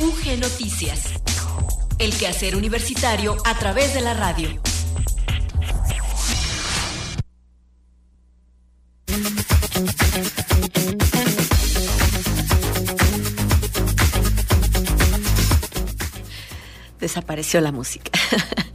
UG Noticias. El quehacer universitario a través de la radio. Desapareció la música.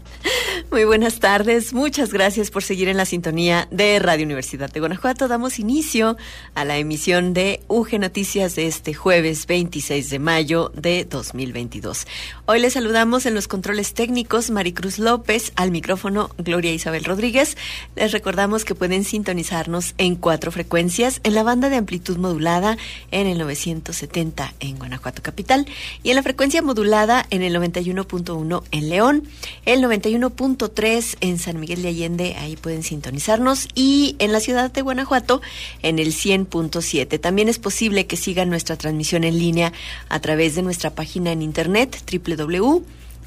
Muy buenas tardes, muchas gracias por seguir en la sintonía de Radio Universidad de Guanajuato. Damos inicio a la emisión de UG Noticias de este jueves 26 de mayo de 2022. Hoy les saludamos en los controles técnicos Maricruz López, al micrófono Gloria Isabel Rodríguez. Les recordamos que pueden sintonizarnos en cuatro frecuencias, en la banda de amplitud modulada en el 970 en Guanajuato Capital y en la frecuencia modulada en el 91.1 en León, el 91. 3 en San Miguel de Allende, ahí pueden sintonizarnos, y en la ciudad de Guanajuato en el 100.7. También es posible que sigan nuestra transmisión en línea a través de nuestra página en internet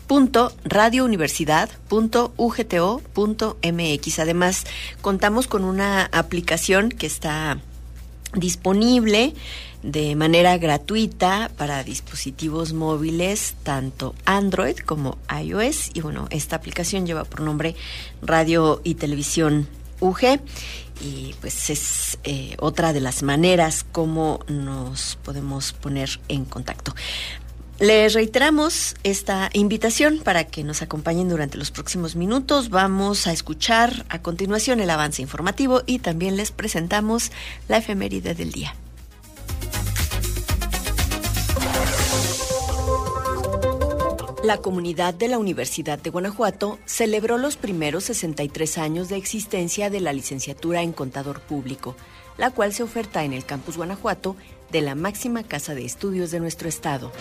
www.radiouniversidad.ugto.mx. Además, contamos con una aplicación que está disponible de manera gratuita para dispositivos móviles, tanto Android como iOS. Y bueno, esta aplicación lleva por nombre Radio y Televisión UG y pues es eh, otra de las maneras como nos podemos poner en contacto. Les reiteramos esta invitación para que nos acompañen durante los próximos minutos. Vamos a escuchar a continuación el avance informativo y también les presentamos la efeméride del día. La comunidad de la Universidad de Guanajuato celebró los primeros 63 años de existencia de la licenciatura en Contador Público, la cual se oferta en el Campus Guanajuato de la máxima casa de estudios de nuestro estado.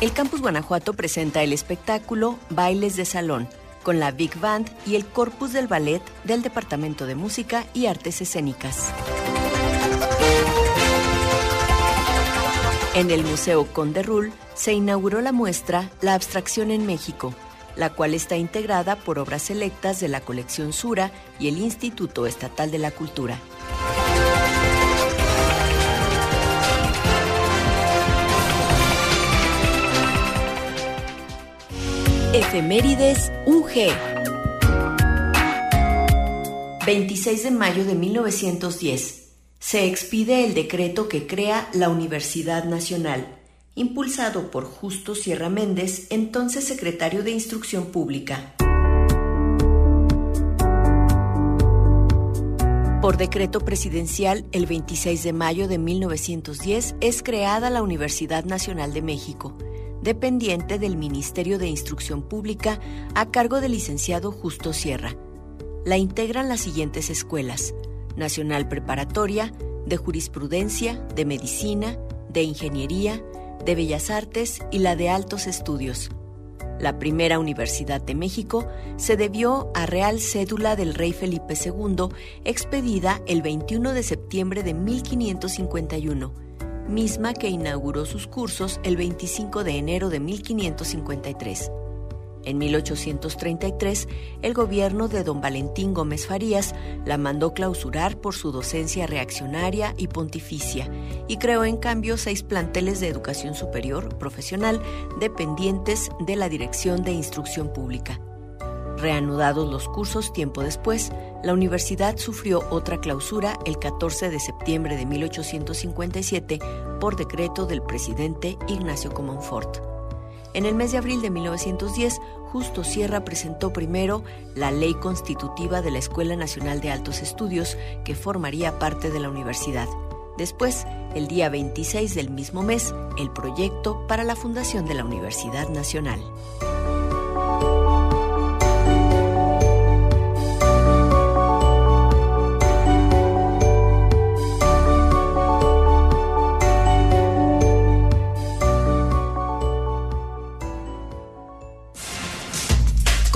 El Campus Guanajuato presenta el espectáculo Bailes de Salón, con la Big Band y el Corpus del Ballet del Departamento de Música y Artes Escénicas. En el Museo Conde Rull se inauguró la muestra La Abstracción en México, la cual está integrada por obras selectas de la colección Sura y el Instituto Estatal de la Cultura. Efemérides UG 26 de mayo de 1910 se expide el decreto que crea la Universidad Nacional, impulsado por Justo Sierra Méndez, entonces secretario de Instrucción Pública. Por decreto presidencial, el 26 de mayo de 1910 es creada la Universidad Nacional de México, dependiente del Ministerio de Instrucción Pública a cargo del licenciado Justo Sierra. La integran las siguientes escuelas, Nacional Preparatoria, de Jurisprudencia, de Medicina, de Ingeniería, de Bellas Artes y la de Altos Estudios. La primera Universidad de México se debió a Real Cédula del Rey Felipe II, expedida el 21 de septiembre de 1551, misma que inauguró sus cursos el 25 de enero de 1553. En 1833, el gobierno de don Valentín Gómez Farías la mandó clausurar por su docencia reaccionaria y pontificia y creó en cambio seis planteles de educación superior profesional dependientes de la Dirección de Instrucción Pública. Reanudados los cursos tiempo después, la universidad sufrió otra clausura el 14 de septiembre de 1857 por decreto del presidente Ignacio Comonfort. En el mes de abril de 1910, Justo Sierra presentó primero la ley constitutiva de la Escuela Nacional de Altos Estudios, que formaría parte de la universidad. Después, el día 26 del mismo mes, el proyecto para la fundación de la Universidad Nacional.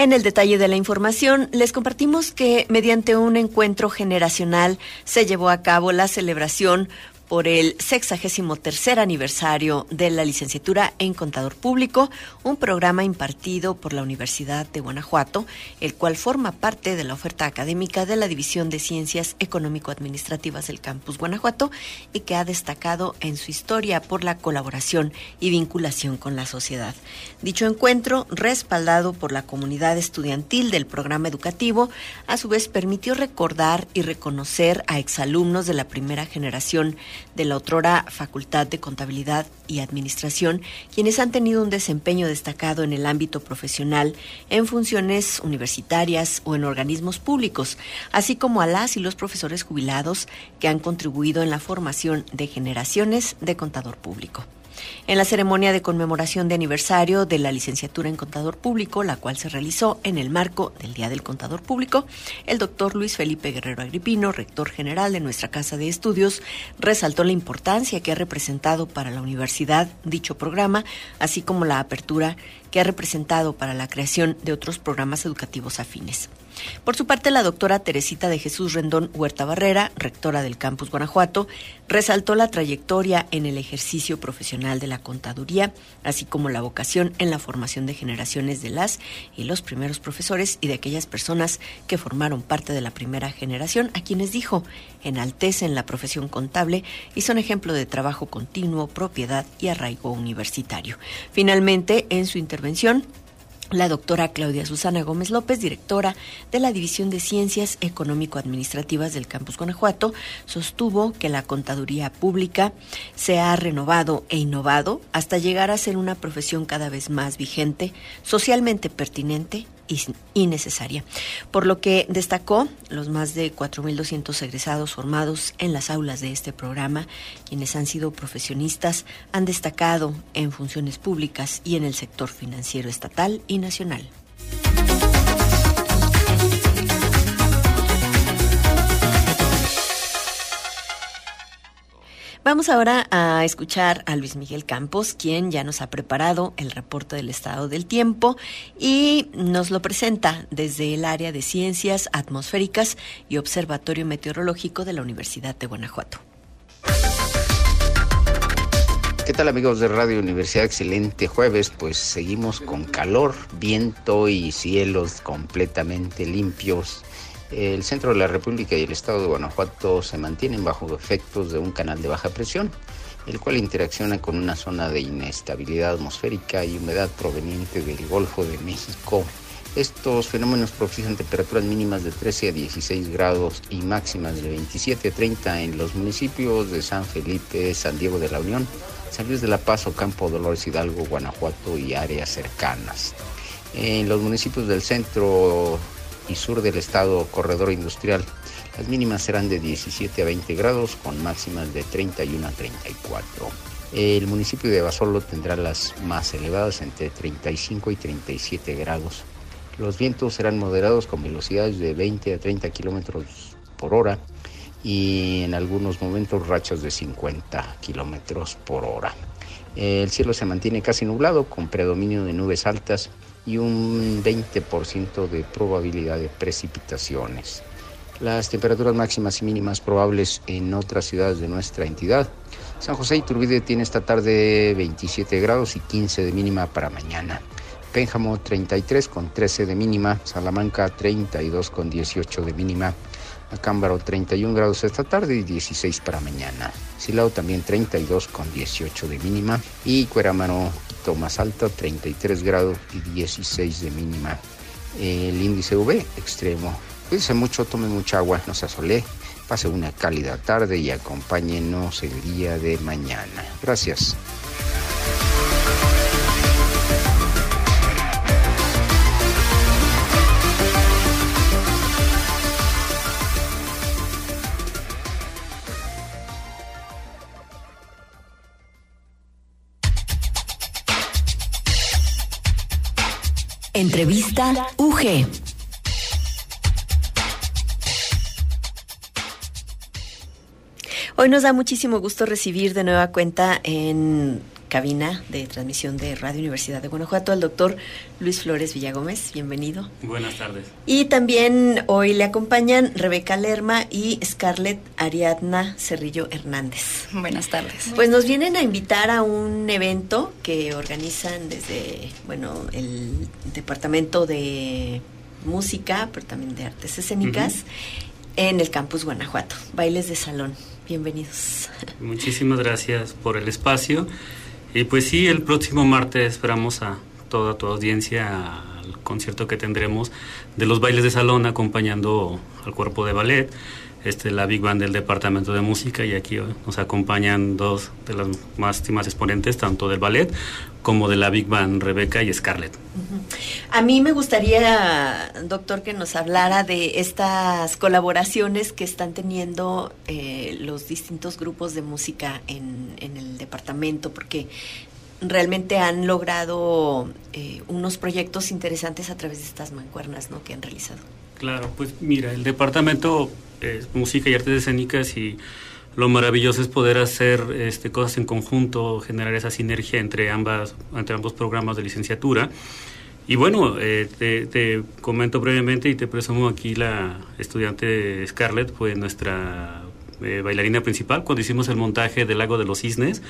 En el detalle de la información, les compartimos que mediante un encuentro generacional se llevó a cabo la celebración por el 63 aniversario de la licenciatura en Contador Público, un programa impartido por la Universidad de Guanajuato, el cual forma parte de la oferta académica de la División de Ciencias Económico-Administrativas del Campus Guanajuato y que ha destacado en su historia por la colaboración y vinculación con la sociedad. Dicho encuentro, respaldado por la comunidad estudiantil del programa educativo, a su vez permitió recordar y reconocer a exalumnos de la primera generación de la otrora Facultad de Contabilidad y Administración, quienes han tenido un desempeño destacado en el ámbito profesional, en funciones universitarias o en organismos públicos, así como a las y los profesores jubilados que han contribuido en la formación de generaciones de contador público. En la ceremonia de conmemoración de aniversario de la licenciatura en Contador Público, la cual se realizó en el marco del Día del Contador Público, el doctor Luis Felipe Guerrero Agripino, rector general de nuestra Casa de Estudios, resaltó la importancia que ha representado para la universidad dicho programa, así como la apertura que ha representado para la creación de otros programas educativos afines. Por su parte, la doctora Teresita de Jesús Rendón Huerta Barrera, rectora del campus Guanajuato, resaltó la trayectoria en el ejercicio profesional de la contaduría, así como la vocación en la formación de generaciones de las y los primeros profesores y de aquellas personas que formaron parte de la primera generación, a quienes dijo enaltecen la profesión contable y son ejemplo de trabajo continuo, propiedad y arraigo universitario. Finalmente, en su intervención, la doctora Claudia Susana Gómez López, directora de la División de Ciencias Económico-Administrativas del Campus Guanajuato, sostuvo que la contaduría pública se ha renovado e innovado hasta llegar a ser una profesión cada vez más vigente, socialmente pertinente y necesaria. Por lo que destacó los más de 4.200 egresados formados en las aulas de este programa, quienes han sido profesionistas, han destacado en funciones públicas y en el sector financiero estatal y nacional. Vamos ahora a escuchar a Luis Miguel Campos, quien ya nos ha preparado el reporte del estado del tiempo y nos lo presenta desde el área de ciencias atmosféricas y observatorio meteorológico de la Universidad de Guanajuato. ¿Qué tal amigos de Radio Universidad? Excelente jueves, pues seguimos con calor, viento y cielos completamente limpios el centro de la República y el estado de Guanajuato se mantienen bajo efectos de un canal de baja presión, el cual interacciona con una zona de inestabilidad atmosférica y humedad proveniente del Golfo de México. Estos fenómenos propician temperaturas mínimas de 13 a 16 grados y máximas de 27 a 30 en los municipios de San Felipe, San Diego de la Unión, San Luis de la Paz, Campo Dolores Hidalgo, Guanajuato y áreas cercanas. En los municipios del centro y sur del estado corredor industrial. Las mínimas serán de 17 a 20 grados con máximas de 31 a 34. El municipio de Basolo tendrá las más elevadas entre 35 y 37 grados. Los vientos serán moderados con velocidades de 20 a 30 kilómetros por hora y en algunos momentos rachas de 50 kilómetros por hora. El cielo se mantiene casi nublado con predominio de nubes altas y un 20% de probabilidad de precipitaciones. Las temperaturas máximas y mínimas probables en otras ciudades de nuestra entidad. San José Iturbide tiene esta tarde 27 grados y 15 de mínima para mañana. Pénjamo 33 con 13 de mínima, Salamanca 32 con 18 de mínima, Acámbaro 31 grados esta tarde y 16 para mañana. Silao también 32 con 18 de mínima y Cuerámano más alta 33 grados y 16 de mínima. El índice V extremo. Cuídense mucho, tome mucha agua, no se asole, pase una cálida tarde y acompáñenos el día de mañana. Gracias. Entrevista UG. Hoy nos da muchísimo gusto recibir de nueva cuenta en cabina de transmisión de Radio Universidad de Guanajuato, al doctor Luis Flores Villagómez. Bienvenido. Buenas tardes. Y también hoy le acompañan Rebeca Lerma y Scarlett Ariadna Cerrillo Hernández. Buenas tardes. Pues nos vienen a invitar a un evento que organizan desde, bueno, el Departamento de Música, pero también de Artes Escénicas, en el Campus Guanajuato. Bailes de salón. Bienvenidos. Muchísimas gracias por el espacio. Y pues sí, el próximo martes esperamos a toda tu audiencia al concierto que tendremos de los bailes de salón acompañando al cuerpo de ballet este, la Big Band del Departamento de Música y aquí nos acompañan dos de las más, más exponentes, tanto del ballet como de la Big Band, Rebeca y Scarlett. A mí me gustaría, doctor, que nos hablara de estas colaboraciones que están teniendo eh, los distintos grupos de música en, en, el departamento, porque realmente han logrado eh, unos proyectos interesantes a través de estas mancuernas ¿no? que han realizado. Claro, pues mira, el departamento es música y artes escénicas y lo maravilloso es poder hacer este, cosas en conjunto, generar esa sinergia entre, ambas, entre ambos programas de licenciatura. Y bueno, eh, te, comento brevemente y te presumo aquí la estudiante Scarlett fue nuestra eh, bailarina principal cuando hicimos el montaje del Lago de los Cisnes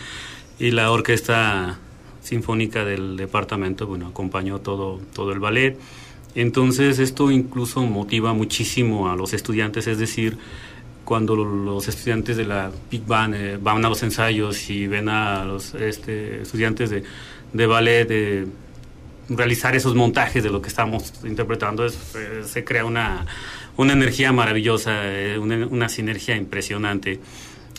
y la orquesta sinfónica del departamento, bueno, acompañó todo, todo el ballet. Entonces esto incluso motiva muchísimo a los estudiantes, es decir, cuando los estudiantes de la Big Band eh, van a los ensayos y ven a los este, estudiantes de, de ballet de realizar esos montajes de lo que estamos interpretando, eh, se crea una, una energía maravillosa, eh, una, una, sinergia impresionante.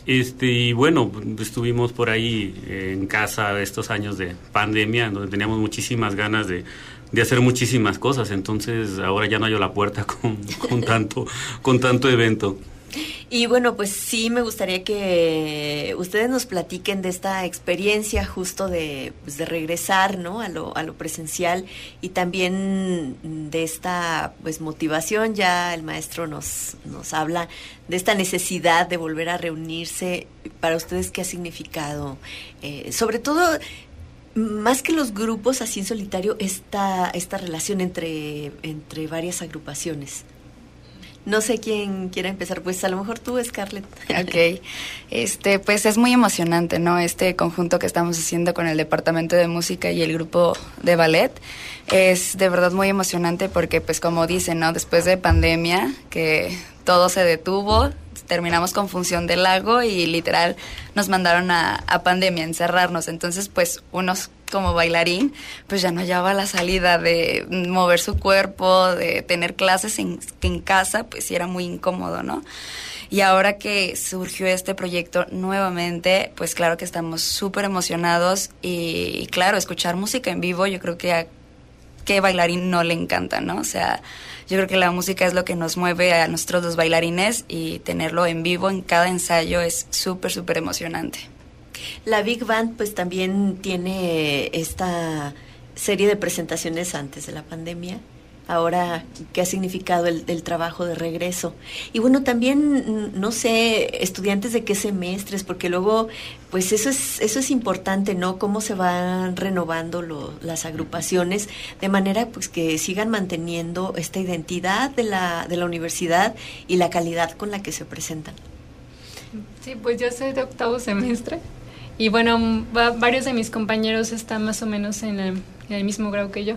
Este, y bueno, estuvimos por ahí en casa estos años de pandemia, donde teníamos muchísimas ganas de, de hacer muchísimas cosas, entonces ahora ya no hay la puerta con, con tanto, con tanto evento. Y bueno, pues sí me gustaría que ustedes nos platiquen de esta experiencia justo de, pues de regresar ¿no? a, lo, a lo presencial y también de esta pues motivación, ya el maestro nos, nos habla de esta necesidad de volver a reunirse. Para ustedes, ¿qué ha significado? Eh, sobre todo más que los grupos así en solitario, esta, esta relación entre, entre varias agrupaciones. No sé quién quiera empezar, pues a lo mejor tú, Scarlett. Ok, este, pues es muy emocionante, ¿no? Este conjunto que estamos haciendo con el Departamento de Música y el grupo de ballet es de verdad muy emocionante porque, pues como dicen, ¿no? Después de pandemia, que todo se detuvo, terminamos con función del lago y literal nos mandaron a, a pandemia, encerrarnos. Entonces, pues unos como bailarín, pues ya no hallaba la salida de mover su cuerpo, de tener clases en, en casa, pues sí era muy incómodo, ¿no? Y ahora que surgió este proyecto nuevamente, pues claro que estamos súper emocionados y, y, claro, escuchar música en vivo yo creo que qué bailarín no le encanta, ¿no? O sea, yo creo que la música es lo que nos mueve a nosotros los bailarines y tenerlo en vivo en cada ensayo es súper, súper emocionante. La Big Band pues también tiene esta serie de presentaciones antes de la pandemia ahora qué ha significado el, el, trabajo de regreso. Y bueno, también, no sé, estudiantes de qué semestres, porque luego, pues eso es, eso es importante, ¿no? Cómo se van renovando lo, las agrupaciones, de manera pues que sigan manteniendo esta identidad de la, de la universidad y la calidad con la que se presentan. Sí, pues yo soy de octavo semestre. Y bueno, va, varios de mis compañeros están más o menos en el, en el mismo grado que yo.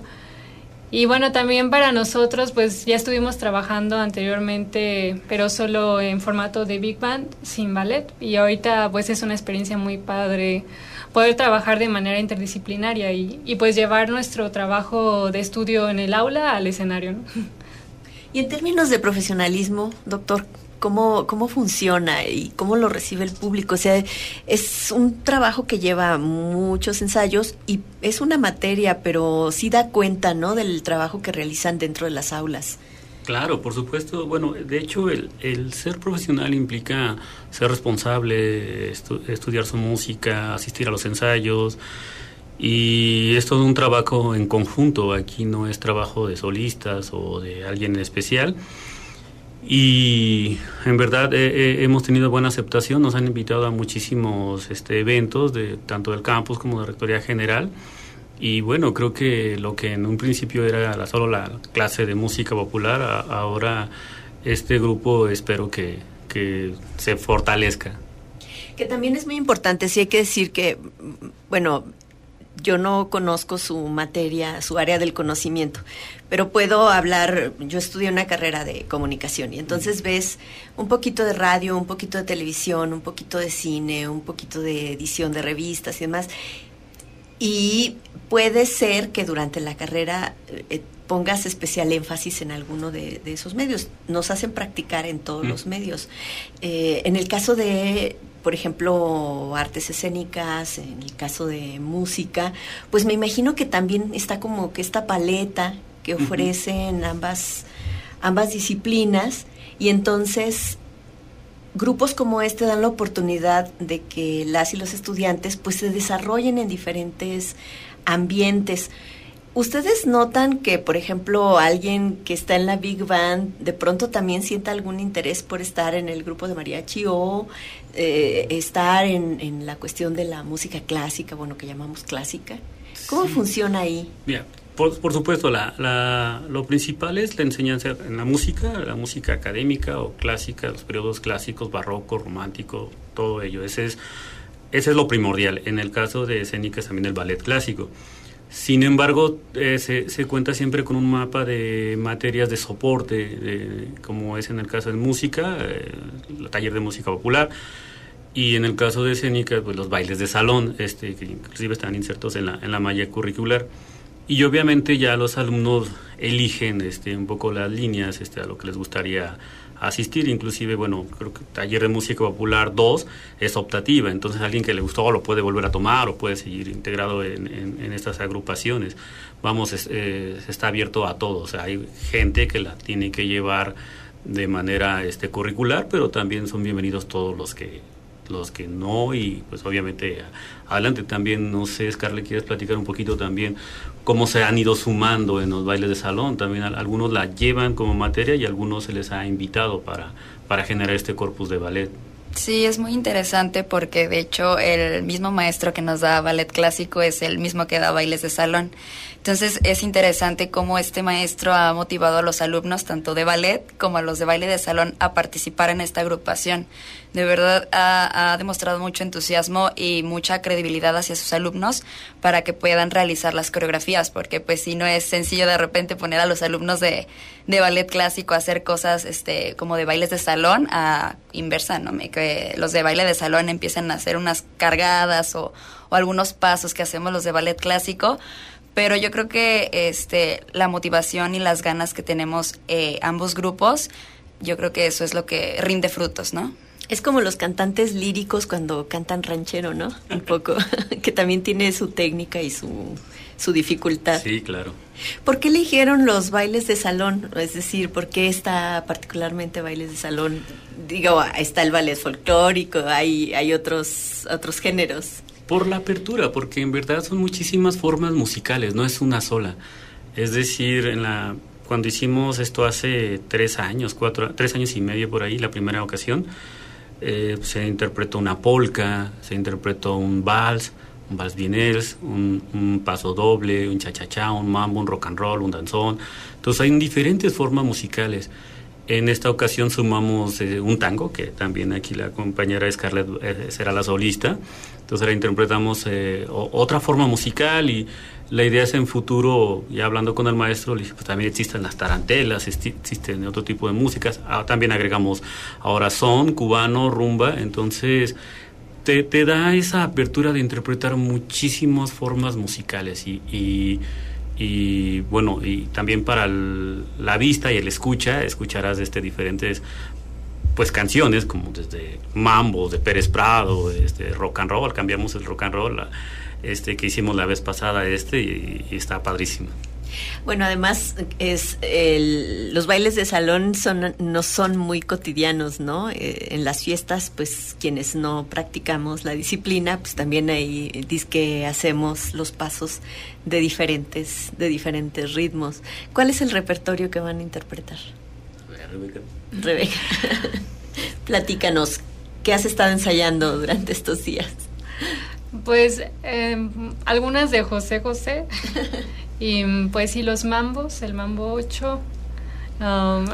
Y bueno, también para nosotros, pues ya estuvimos trabajando anteriormente, pero solo en formato de Big Band, sin ballet. Y ahorita pues es una experiencia muy padre poder trabajar de manera interdisciplinaria y, y pues llevar nuestro trabajo de estudio en el aula al escenario. Y en términos de profesionalismo, doctor, cómo, cómo funciona y cómo lo recibe el público. O sea, es un trabajo que lleva muchos ensayos y es una materia, pero sí da cuenta, ¿no? Del trabajo que realizan dentro de las aulas. Claro, por supuesto. Bueno, de hecho, el, el ser profesional implica ser responsable, estu estudiar su música, asistir a los ensayos. Y es todo un trabajo en conjunto. Aquí no es trabajo de solistas o de alguien en especial y en verdad eh, eh, hemos tenido buena aceptación, nos han invitado a muchísimos este, eventos, de, tanto del campus como de Rectoría General. Y bueno, creo que lo que en un principio era solo la clase de música popular, ahora este grupo espero que, que se fortalezca. Que también es muy importante, sí hay que decir que, bueno, yo no conozco su materia, su área del conocimiento, pero puedo hablar, yo estudié una carrera de comunicación y entonces ves un poquito de radio, un poquito de televisión, un poquito de cine, un poquito de edición de revistas y demás. Y puede ser que durante la carrera eh, pongas especial énfasis en alguno de, esos medios. Nos hacen practicar en todos los medios. Eh, en el caso de por ejemplo, artes escénicas, en el caso de música, pues me imagino que también está como que esta paleta que ofrecen ambas, ambas disciplinas y entonces grupos como este dan la oportunidad de que las y los estudiantes pues se desarrollen en diferentes ambientes. ¿Ustedes notan que, por ejemplo, alguien que está en la Big Band de pronto también sienta algún interés por estar en el grupo de mariachi o eh, estar en, la cuestión de la música clásica, bueno, que llamamos clásica? ¿Cómo funciona ahí? Bien, por, supuesto, la, lo principal es la enseñanza en la música, la música académica o clásica, los periodos clásicos, barroco, romántico, todo ello. Ese es, ese es lo primordial. En el caso de escénicas también el ballet clásico. Sin embargo, eh, se, cuenta siempre con un mapa de materias de soporte, como es en el caso de música, eh, el taller de música popular, y en el caso de escénica, pues los bailes de salón, este, que inclusive están insertos en la, en la malla curricular. Y obviamente ya los alumnos eligen este, un poco las líneas este, a lo que les gustaría asistir, inclusive, bueno, creo que taller de música popular 2 es optativa, entonces alguien que le gustó lo puede volver a tomar o puede seguir integrado en, estas agrupaciones. Vamos, eh, está abierto a todos, hay gente que la tiene que llevar de manera este, curricular, pero también son bienvenidos todos los que los que no. Y pues obviamente adelante. También no sé Scarlett quieres platicar un poquito también cómo se han ido sumando en los bailes de salón. También algunos la llevan como materia y algunos se les ha invitado para, para generar este corpus de ballet. Sí, es muy interesante porque de hecho el mismo maestro que nos da ballet clásico es el mismo que da bailes de salón. Entonces es interesante cómo este maestro ha motivado a los alumnos, tanto de ballet como a los de baile de salón, a participar en esta agrupación. De verdad ha, demostrado mucho entusiasmo y mucha credibilidad hacia sus alumnos para que puedan realizar las coreografías, porque pues si no es sencillo de repente poner a los alumnos de, de ballet clásico a hacer cosas este, como de bailes de salón a inversa, ¿no? Que los de baile de salón empiezan a hacer unas cargadas o, o algunos pasos que hacemos los de ballet clásico pero yo creo que este la motivación y las ganas que tenemos eh, ambos grupos, yo creo que eso es lo que rinde frutos, ¿no? Es como los cantantes líricos cuando cantan ranchero, ¿no? Un poco, que también tiene su técnica y su, su dificultad. Sí, claro. ¿Por qué eligieron los bailes de salón? Es decir, ¿por qué está particularmente bailes de salón? Digo, está el ballet folclórico, hay, hay otros, otros géneros. Por la apertura, porque en verdad son muchísimas formas musicales, no es una sola. Es decir, en la, cuando hicimos esto hace tres años, cuatro, tres años y medio por ahí, la primera ocasión, eh, se interpretó una polka, se interpretó un vals, un vals vienes, un, un, paso doble, un cha-cha-cha, un mambo, un rock and roll, un danzón. Entonces hay diferentes formas musicales. En esta ocasión sumamos eh, un tango, que también aquí la compañera Scarlett eh, será la solista. Entonces ahora interpretamos otra forma musical y la idea es en futuro, ya hablando con el maestro, pues también existen las tarantelas, existen otro tipo de músicas. Ah, también agregamos ahora son, cubano, rumba. Entonces te, te, da esa apertura de interpretar muchísimas formas musicales y y bueno, y también para la vista y el escucha, escucharás este diferentes pues canciones como desde mambo de Pérez Prado, este rock and roll, cambiamos el rock and roll este que hicimos la vez pasada este y está padrísimo. Bueno, además es los bailes de salón son no son muy cotidianos, ¿no? Eh, en las fiestas, pues quienes no practicamos la disciplina, pues también ahí dice que hacemos los pasos de diferentes de diferentes ritmos. ¿Cuál es el repertorio que van a interpretar? Rebeca. Rebeca, platícanos, ¿qué has estado ensayando durante estos días? Pues em, algunas de José José y pues sí los mambos, el mambo 8, um,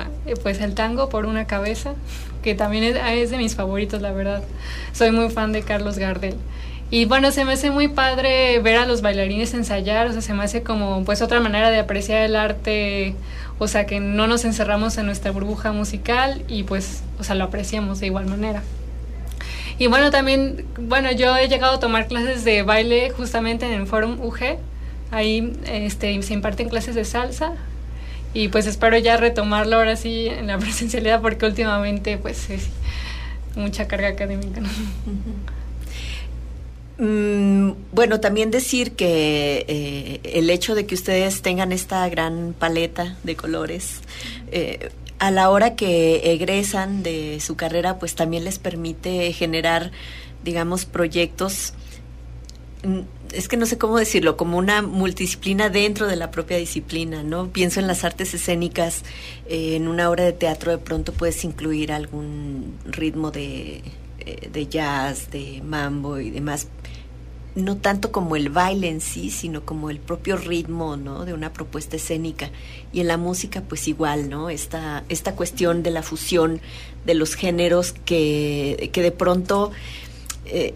pues el tango por una cabeza, que también es, es de mis favoritos, la verdad. Soy muy fan de Carlos Gardel. Y bueno, se me hace muy padre ver a los bailarines ensayar, o sea, se me hace como pues otra manera de apreciar el arte, o sea, que no nos encerramos en nuestra burbuja musical y pues, o sea, lo apreciamos de igual manera. Y bueno, también, bueno, yo he llegado a tomar clases de baile justamente en el Forum UG, ahí este, se imparten clases de salsa y pues espero ya retomarlo ahora sí en la presencialidad porque últimamente pues es mucha carga académica. Mm, bueno, también decir que eh, el hecho de que ustedes tengan esta gran paleta de colores, eh, a la hora que egresan de su carrera, pues también les permite generar, digamos, proyectos, mm, es que no sé cómo decirlo, como una multidisciplina dentro de la propia disciplina, ¿no? Pienso en las artes escénicas, eh, en una obra de teatro de pronto puedes incluir algún ritmo de, de jazz, de mambo y demás, no tanto como el baile en sí, sino como el propio ritmo, ¿no? De una propuesta escénica. Y en la música, pues igual, ¿no? Esta, esta cuestión de la fusión de los géneros que, que de pronto eh,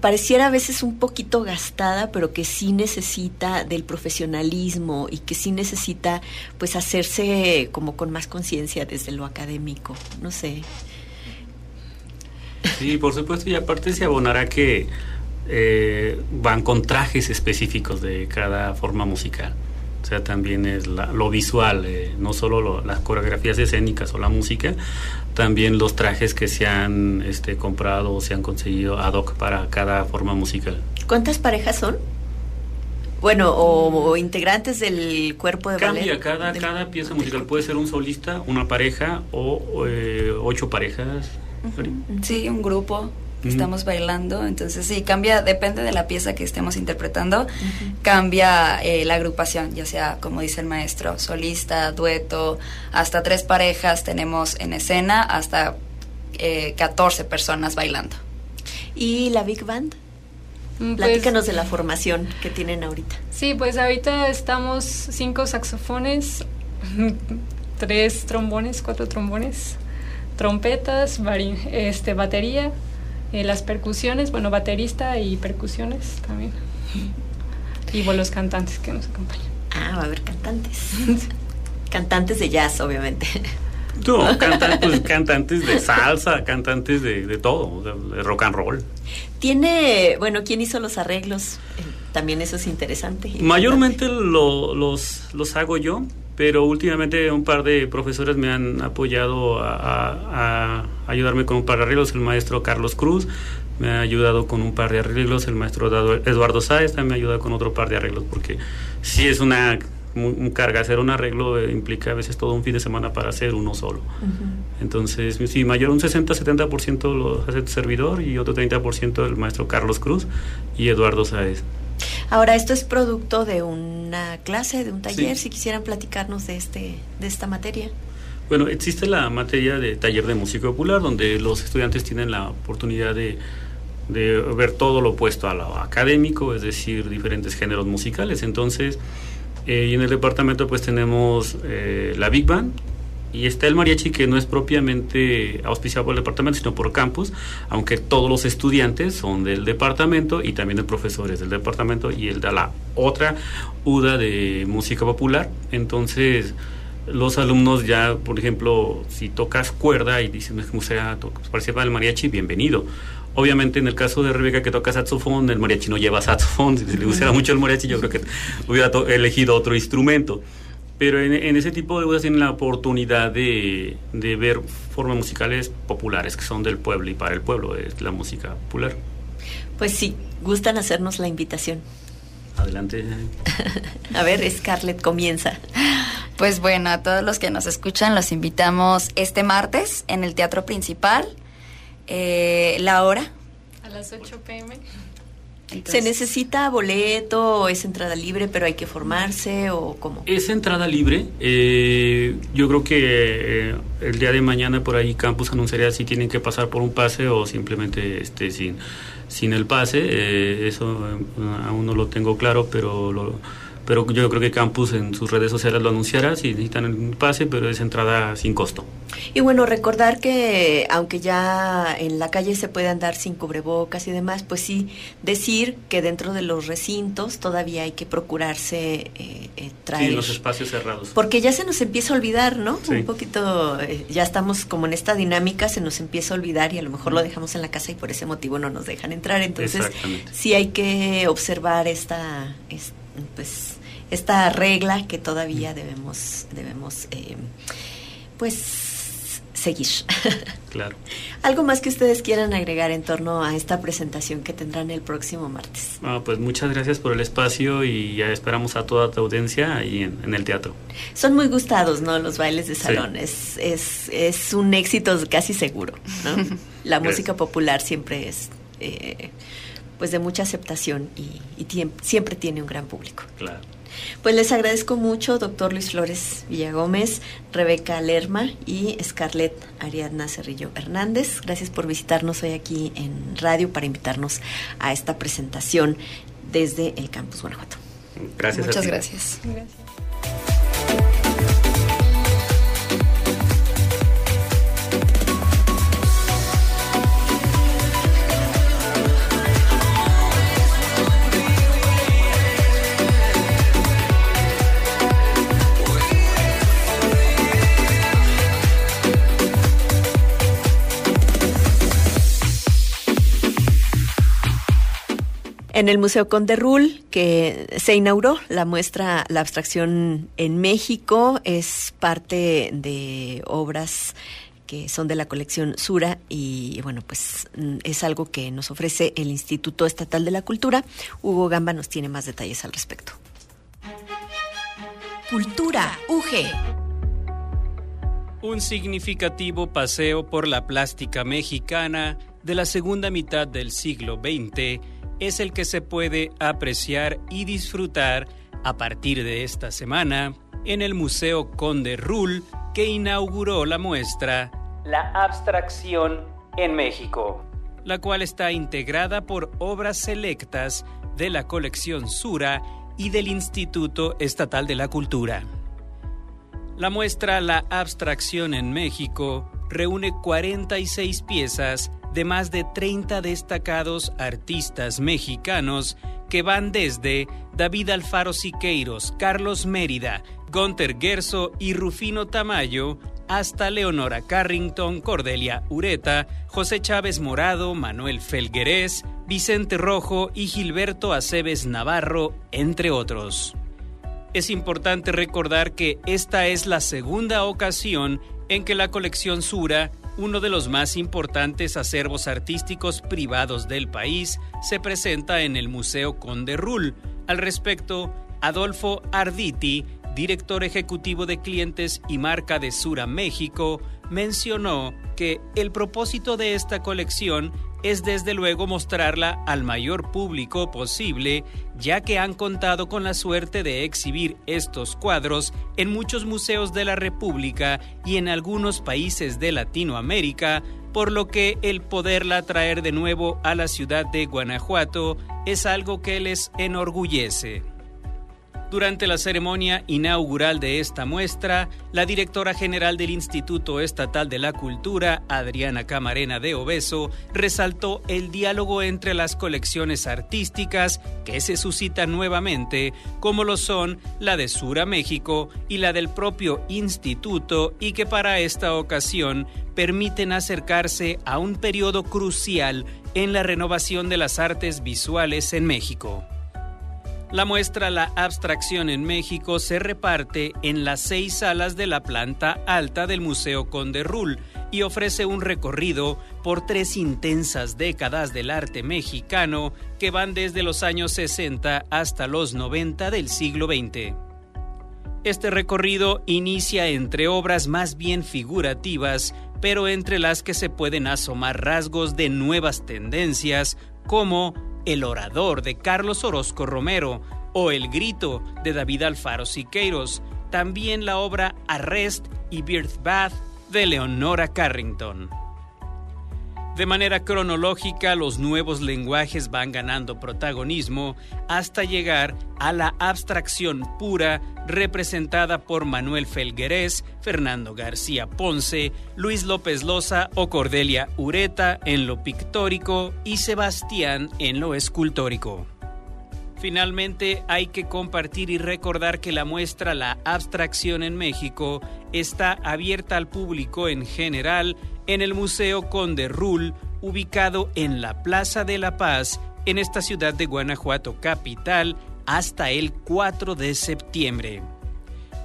pareciera a veces un poquito gastada, pero que sí necesita del profesionalismo y que sí necesita, pues, hacerse como con más conciencia desde lo académico. No sé. Sí, por supuesto, y aparte se abonará que eh, van con trajes específicos de cada forma musical. O sea, también es lo visual, eh, no solo las coreografías escénicas o la música, también los trajes que se han este, comprado o se han conseguido ad hoc para cada forma musical. ¿Cuántas parejas son? Bueno, o, integrantes del cuerpo de Cambia, cada, cada pieza musical puede ser un solista, una pareja o eh, ocho parejas. Sí, un grupo estamos bailando. Entonces, sí, cambia, depende de la pieza que estemos interpretando, cambia eh, la agrupación, ya sea, como dice el maestro, solista, dueto, hasta tres parejas tenemos en escena, hasta eh, 14 personas bailando. ¿Y la Big Band? Mm, pues, Platícanos de la formación que tienen ahorita. Sí, pues ahorita estamos cinco saxofones, tres trombones, cuatro trombones, trompetas, este, batería, eh, las percusiones, bueno, baterista y percusiones también. Y bueno, los cantantes que nos acompañan. Ah, va a haber cantantes. cantantes de jazz, obviamente. No, pues, cantantes de salsa, cantantes de, de todo, de rock and roll. Tiene, bueno, ¿quién hizo los arreglos? Eh, también eso es interesante. Mayormente los, los hago yo, pero últimamente un par de profesores me han apoyado a, ayudarme con un par de arreglos, el maestro Carlos Cruz me ha ayudado con un par de arreglos, el maestro Eduardo Sáez también me ha ayudado con otro par de arreglos, porque si es una un carga, hacer un arreglo eh, implica a veces todo un fin de semana para hacer uno solo. Entonces, sí, mayor un 60-70% lo hace el servidor y otro 30% el maestro Carlos Cruz y Eduardo Sáez. Ahora, esto es producto de una clase, de un taller, si quisieran platicarnos de, este, de esta materia. Bueno, existe la materia de taller de música popular, donde los estudiantes tienen la oportunidad de, de ver todo lo opuesto a lo académico, es decir, diferentes géneros musicales. Entonces, eh, y en el departamento pues tenemos eh, la Big Band, y está el mariachi que no es propiamente auspiciado por el departamento, sino por campus, aunque todos los estudiantes son del departamento y también de profesores del departamento y el de la otra UDA de música popular. Entonces, los alumnos ya, por ejemplo, si tocas cuerda y dicen, me gustaría participar del mariachi, bienvenido. Obviamente, en el caso de Rebeca que toca saxofón, el mariachi no lleva saxofón. Si le gustara mucho el mariachi, yo creo que hubiera elegido otro instrumento. Pero en, ese tipo de bodas tienen la oportunidad de, de, ver formas musicales populares que son del pueblo y para el pueblo, es la música popular. Pues sí, gustan hacernos la invitación. Adelante. a ver, Scarlett, comienza. Pues bueno, a todos los que nos escuchan los invitamos este martes en el Teatro Principal. Eh, ¿La hora? A las 8 pm. ¿Se necesita boleto o es entrada libre, pero hay que formarse o cómo? Es entrada libre. Eh, yo creo que eh, el día de mañana por ahí Campus anunciaría si tienen que pasar por un pase o simplemente este, sin, sin el pase. Eh, eso aún no lo tengo claro, pero lo, pero yo creo que Campus en sus redes sociales lo anunciará si necesitan un pase, pero es entrada sin costo. Y bueno, recordar que aunque ya en la calle se puede andar sin cubrebocas y demás, pues sí decir que dentro de los recintos todavía hay que procurarse eh, eh, traer... Sí, en los espacios cerrados. Porque ya se nos empieza a olvidar, ¿no? Un poquito, eh, ya estamos como en esta dinámica, se nos empieza a olvidar y a lo mejor lo dejamos en la casa y por ese motivo no nos dejan entrar. Entonces, sí hay que observar esta, pues esta regla que todavía debemos, debemos eh, pues seguir. Claro. ¿Algo más que ustedes quieran agregar en torno a esta presentación que tendrán el próximo martes? Ah, pues muchas gracias por el espacio y ya esperamos a toda tu audiencia ahí en, el teatro. Son muy gustados, ¿no? Los bailes de salón. Es, es, es, un éxito casi seguro, ¿no? La música popular siempre es... Eh, pues de mucha aceptación y, y siempre tiene un gran público. Claro. Pues les agradezco mucho, doctor Luis Flores Villagómez, Rebeca Lerma y Scarlett Ariadna Cerrillo Hernández. Gracias por visitarnos hoy aquí en radio para invitarnos a esta presentación desde el Campus Guanajuato. Gracias. Muchas gracias. gracias. En el Museo Conde Rul, que se inauguró la muestra La abstracción en México, es parte de obras que son de la colección Sura y bueno, pues mm, es algo que nos ofrece el Instituto Estatal de la Cultura. Hugo Gamba nos tiene más detalles al respecto. Cultura UG. Un significativo paseo por la plástica mexicana de la segunda mitad del siglo XX es el que se puede apreciar y disfrutar a partir de esta semana en el Museo Conde Rull que inauguró la muestra La abstracción en México, la cual está integrada por obras selectas de la colección Sura y del Instituto Estatal de la Cultura. La muestra La abstracción en México reúne 46 piezas de más de 30 destacados artistas mexicanos que van desde David Alfaro Siqueiros, Carlos Mérida, Gunter Gerso y Rufino Tamayo, hasta Leonora Carrington, Cordelia Ureta, José Chávez Morado, Manuel Felguerés, Vicente Rojo y Gilberto Aceves Navarro, entre otros. Es importante recordar que esta es la segunda ocasión en que la colección Sura uno de los más importantes acervos artísticos privados del país, se presenta en el Museo Conde Rull. Al respecto, Adolfo Arditi, director ejecutivo de clientes y marca de Sura México, mencionó que el propósito de esta colección es desde luego mostrarla al mayor público posible, ya que han contado con la suerte de exhibir estos cuadros en muchos museos de la República y en algunos países de Latinoamérica, por lo que el poderla traer de nuevo a la ciudad de Guanajuato es algo que les enorgullece. Durante la ceremonia inaugural de esta muestra, la directora general del Instituto Estatal de la Cultura, Adriana Camarena de Obeso, resaltó el diálogo entre las colecciones artísticas que se suscitan nuevamente, como lo son la de Sura México y la del propio instituto, y que para esta ocasión permiten acercarse a un periodo crucial en la renovación de las artes visuales en México. La muestra La Abstracción en México se reparte en las seis salas de la planta alta del Museo Conde Rull y ofrece un recorrido por tres intensas décadas del arte mexicano que van desde los años 60 hasta los 90 del siglo XX. Este recorrido inicia entre obras más bien figurativas, pero entre las que se pueden asomar rasgos de nuevas tendencias como El orador de Carlos Orozco Romero o El grito de David Alfaro Siqueiros, también la obra Arrest y Birth Bath de Leonora Carrington. De manera cronológica, los nuevos lenguajes van ganando protagonismo hasta llegar a la abstracción pura representada por Manuel Felguerés, Fernando García Ponce, Luis López Loza o Cordelia Ureta en lo pictórico y Sebastián en lo escultórico. Finalmente, hay que compartir y recordar que la muestra La Abstracción en México está abierta al público en general en el Museo Conde Rull, ubicado en la Plaza de la Paz, en esta ciudad de Guanajuato capital, hasta el 4 de septiembre.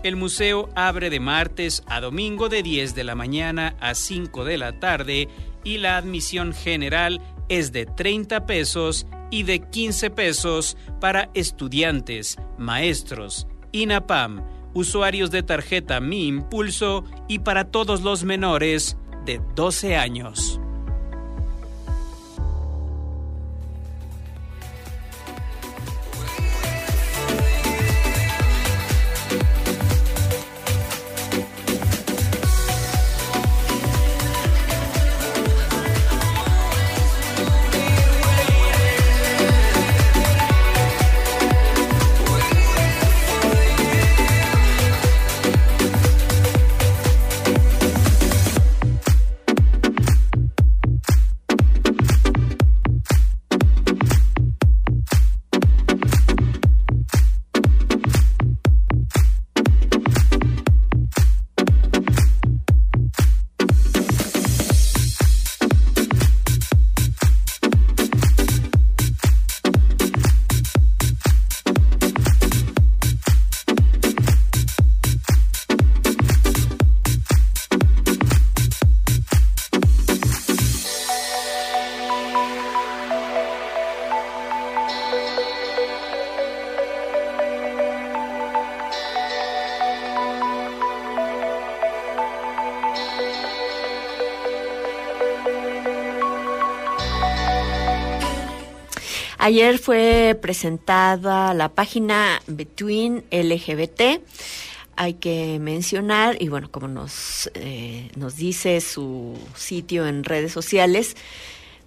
El museo abre de martes a domingo de 10 de la mañana a 5 de la tarde y la admisión general es de 30 pesos y de 15 pesos para estudiantes, maestros, INAPAM, usuarios de tarjeta Mi Impulso y para todos los menores de 12 años. Ayer fue presentada la página Between LGBT. Hay que mencionar, y bueno, como nos, eh, nos dice su sitio en redes sociales,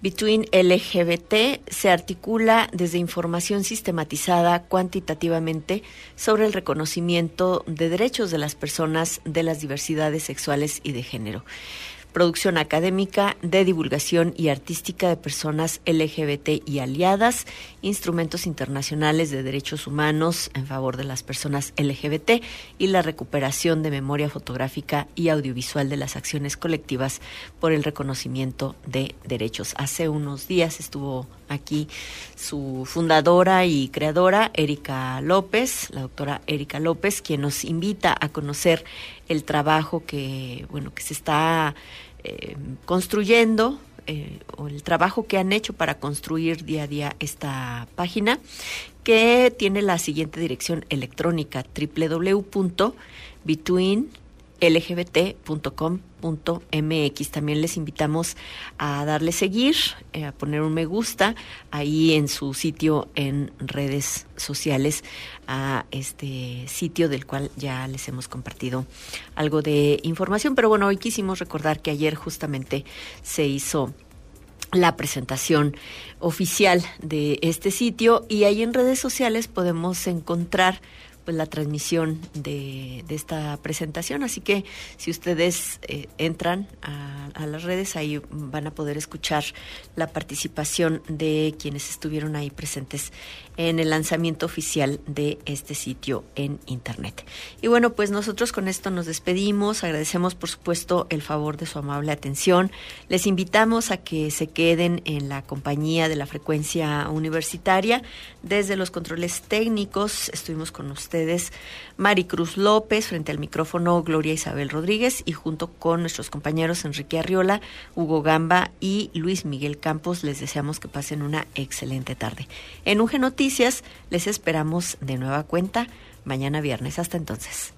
Between LGBT se articula desde información sistematizada cuantitativamente sobre el reconocimiento de derechos de las personas de las diversidades sexuales y de género producción académica de divulgación y artística de personas LGBT y aliadas, instrumentos internacionales de derechos humanos en favor de las personas LGBT y la recuperación de memoria fotográfica y audiovisual de las acciones colectivas por el reconocimiento de derechos. Hace unos días estuvo aquí su fundadora y creadora, Erika López, la doctora Erika López, quien nos invita a conocer el trabajo que, bueno, que se está eh, construyendo eh, o el trabajo que han hecho para construir día a día esta página que tiene la siguiente dirección electrónica www.between lgbt.com.mx. También les invitamos a darle seguir, eh, a poner un me gusta ahí en su sitio en redes sociales, a este sitio del cual ya les hemos compartido algo de información. Pero bueno, hoy quisimos recordar que ayer justamente se hizo la presentación oficial de este sitio y ahí en redes sociales podemos encontrar pues la transmisión de, de, esta presentación. Así que si ustedes eh, entran a, a, las redes, ahí van a poder escuchar la participación de quienes estuvieron ahí presentes en el lanzamiento oficial de este sitio en Internet. Y bueno, pues nosotros con esto nos despedimos, agradecemos por supuesto el favor de su amable atención, les invitamos a que se queden en la compañía de la frecuencia universitaria, desde los controles técnicos estuvimos con ustedes Maricruz López, frente al micrófono Gloria Isabel Rodríguez y junto con nuestros compañeros Enrique Arriola, Hugo Gamba y Luis Miguel Campos les deseamos que pasen una excelente tarde. En un Les esperamos de nueva cuenta mañana viernes. Hasta entonces.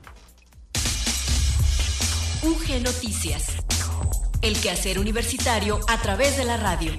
UG Noticias. El quehacer universitario a través de la radio.